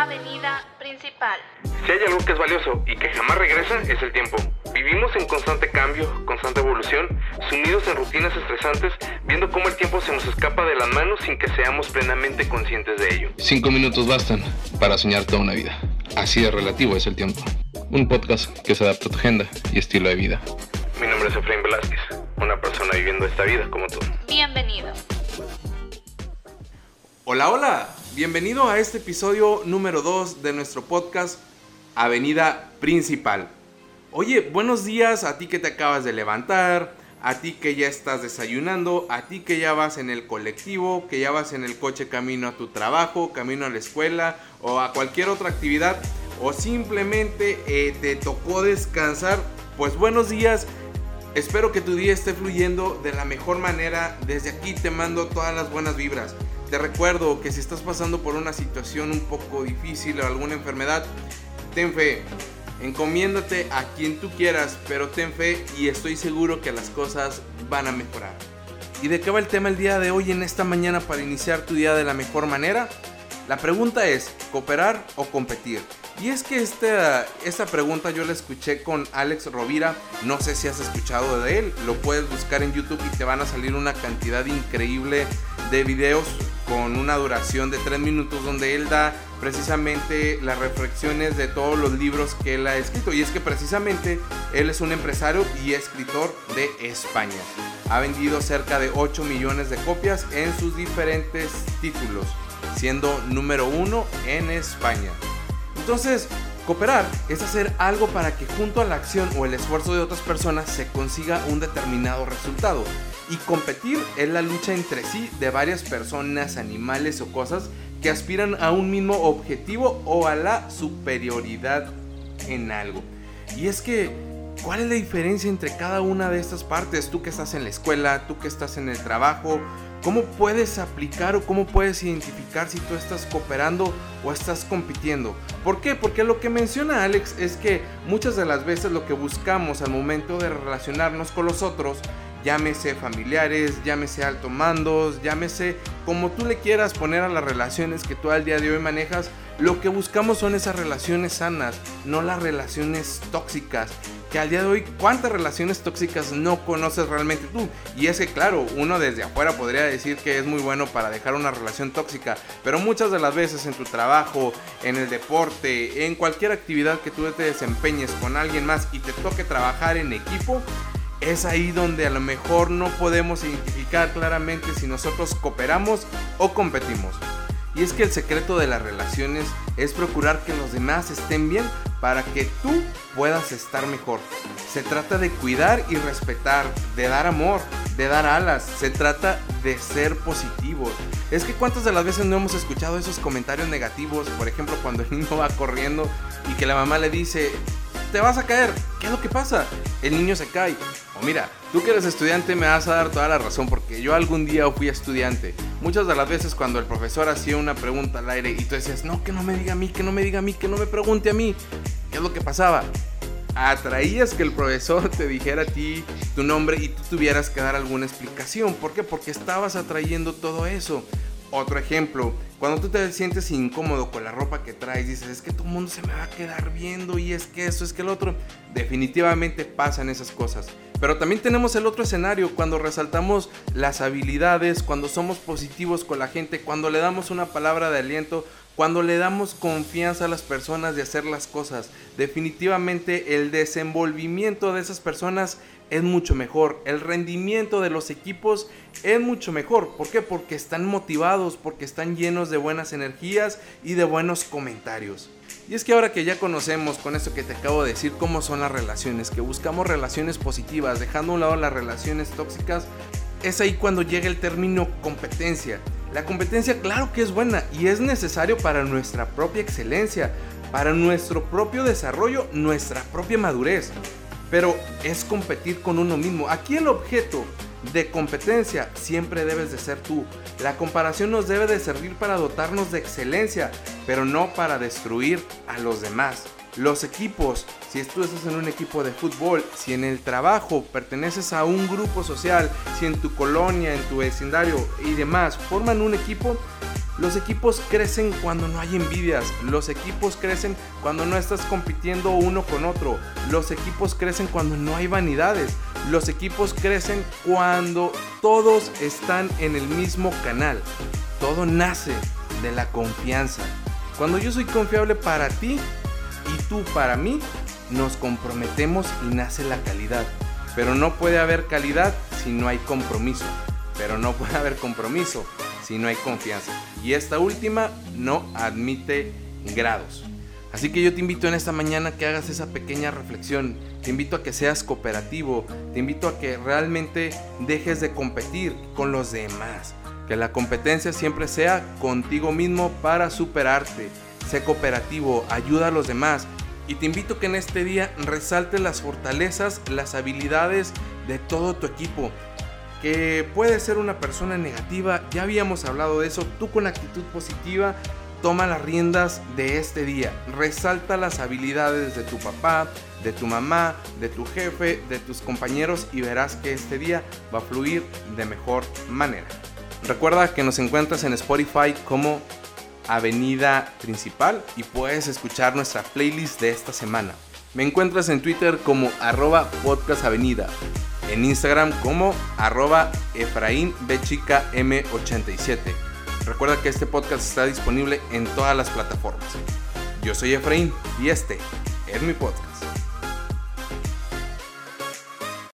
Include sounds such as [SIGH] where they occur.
Avenida Principal. Si hay algo que es valioso y que jamás regresa, es el tiempo. Vivimos en constante cambio, constante evolución, sumidos en rutinas estresantes, viendo cómo el tiempo se nos escapa de las manos sin que seamos plenamente conscientes de ello. Cinco minutos bastan para soñar toda una vida. Así de relativo es el tiempo. Un podcast que se adapta a tu agenda y estilo de vida. Mi nombre es Efraín Velázquez, una persona viviendo esta vida como tú. Bienvenido. Hola, hola. Bienvenido a este episodio número 2 de nuestro podcast Avenida Principal. Oye, buenos días a ti que te acabas de levantar, a ti que ya estás desayunando, a ti que ya vas en el colectivo, que ya vas en el coche camino a tu trabajo, camino a la escuela o a cualquier otra actividad o simplemente eh, te tocó descansar. Pues buenos días. Espero que tu día esté fluyendo de la mejor manera. Desde aquí te mando todas las buenas vibras. Te recuerdo que si estás pasando por una situación un poco difícil o alguna enfermedad, ten fe. Encomiéndate a quien tú quieras, pero ten fe y estoy seguro que las cosas van a mejorar. ¿Y de qué va el tema el día de hoy en esta mañana para iniciar tu día de la mejor manera? La pregunta es, ¿cooperar o competir? Y es que esta, esta pregunta yo la escuché con Alex Rovira, no sé si has escuchado de él, lo puedes buscar en YouTube y te van a salir una cantidad increíble de videos con una duración de 3 minutos donde él da precisamente las reflexiones de todos los libros que él ha escrito. Y es que precisamente él es un empresario y escritor de España. Ha vendido cerca de 8 millones de copias en sus diferentes títulos, siendo número uno en España. Entonces, cooperar es hacer algo para que junto a la acción o el esfuerzo de otras personas se consiga un determinado resultado. Y competir es la lucha entre sí de varias personas, animales o cosas que aspiran a un mismo objetivo o a la superioridad en algo. Y es que, ¿cuál es la diferencia entre cada una de estas partes? Tú que estás en la escuela, tú que estás en el trabajo, ¿cómo puedes aplicar o cómo puedes identificar si tú estás cooperando o estás compitiendo? ¿Por qué? Porque lo que menciona Alex es que muchas de las veces lo que buscamos al momento de relacionarnos con los otros llámese familiares, llámese alto mandos, llámese como tú le quieras poner a las relaciones que tú al día de hoy manejas, lo que buscamos son esas relaciones sanas, no las relaciones tóxicas. Que al día de hoy, ¿cuántas relaciones tóxicas no conoces realmente tú? Y es que, claro, uno desde afuera podría decir que es muy bueno para dejar una relación tóxica, pero muchas de las veces en tu trabajo, en el deporte, en cualquier actividad que tú te desempeñes con alguien más y te toque trabajar en equipo, es ahí donde a lo mejor no podemos identificar claramente si nosotros cooperamos o competimos. Y es que el secreto de las relaciones es procurar que los demás estén bien para que tú puedas estar mejor. Se trata de cuidar y respetar, de dar amor, de dar alas. Se trata de ser positivos. Es que cuántas de las veces no hemos escuchado esos comentarios negativos, por ejemplo cuando el niño va corriendo y que la mamá le dice, te vas a caer. ¿Qué es lo que pasa? El niño se cae. Mira, tú que eres estudiante me vas a dar toda la razón porque yo algún día fui estudiante. Muchas de las veces cuando el profesor hacía una pregunta al aire y tú decías, no, que no me diga a mí, que no me diga a mí, que no me pregunte a mí. ¿Qué es lo que pasaba? Atraías que el profesor [LAUGHS] te dijera a ti tu nombre y tú tuvieras que dar alguna explicación. ¿Por qué? Porque estabas atrayendo todo eso. Otro ejemplo, cuando tú te sientes incómodo con la ropa que traes, dices, es que todo el mundo se me va a quedar viendo y es que eso, es que el otro, definitivamente pasan esas cosas. Pero también tenemos el otro escenario, cuando resaltamos las habilidades, cuando somos positivos con la gente, cuando le damos una palabra de aliento, cuando le damos confianza a las personas de hacer las cosas. Definitivamente el desenvolvimiento de esas personas es mucho mejor. El rendimiento de los equipos es mucho mejor. ¿Por qué? Porque están motivados, porque están llenos de buenas energías y de buenos comentarios. Y es que ahora que ya conocemos con esto que te acabo de decir cómo son las relaciones, que buscamos relaciones positivas, dejando a un lado las relaciones tóxicas, es ahí cuando llega el término competencia. La competencia claro que es buena y es necesario para nuestra propia excelencia, para nuestro propio desarrollo, nuestra propia madurez pero es competir con uno mismo. Aquí el objeto de competencia siempre debes de ser tú. La comparación nos debe de servir para dotarnos de excelencia, pero no para destruir a los demás. Los equipos, si tú estás en un equipo de fútbol, si en el trabajo perteneces a un grupo social, si en tu colonia, en tu vecindario y demás forman un equipo, Los equipos crecen cuando no hay envidias. Los equipos crecen cuando no estás compitiendo uno con otro. Los equipos crecen cuando no hay vanidades. Los equipos crecen cuando todos están en el mismo canal. Todo nace de la confianza. Cuando yo soy confiable para ti y tú para mí, nos comprometemos y nace la calidad. Pero no puede haber calidad si no hay compromiso. Pero no puede haber compromiso si no hay confianza. Y esta última no admite grados. Así que yo te invito en esta mañana que hagas esa pequeña reflexión. Te invito a que seas cooperativo. Te invito a que realmente dejes de competir con los demás. Que la competencia siempre sea contigo mismo para superarte. Sé cooperativo, ayuda a los demás. Y te invito a que en este día resaltes las fortalezas, las habilidades de todo tu equipo que puede ser una persona negativa, ya habíamos hablado de eso, tú con actitud positiva toma las riendas de este día, resalta las habilidades de tu papá, de tu mamá, de tu jefe, de tus compañeros y verás que este día va a fluir de mejor manera. Recuerda que nos encuentras en Spotify como Avenida Principal y puedes escuchar nuestra playlist de esta semana. Me encuentras en Twitter como arroba podcastavenida en Instagram como arroba Efraín M87. Recuerda que este podcast está disponible en todas las plataformas. Yo soy Efraín y este es mi podcast.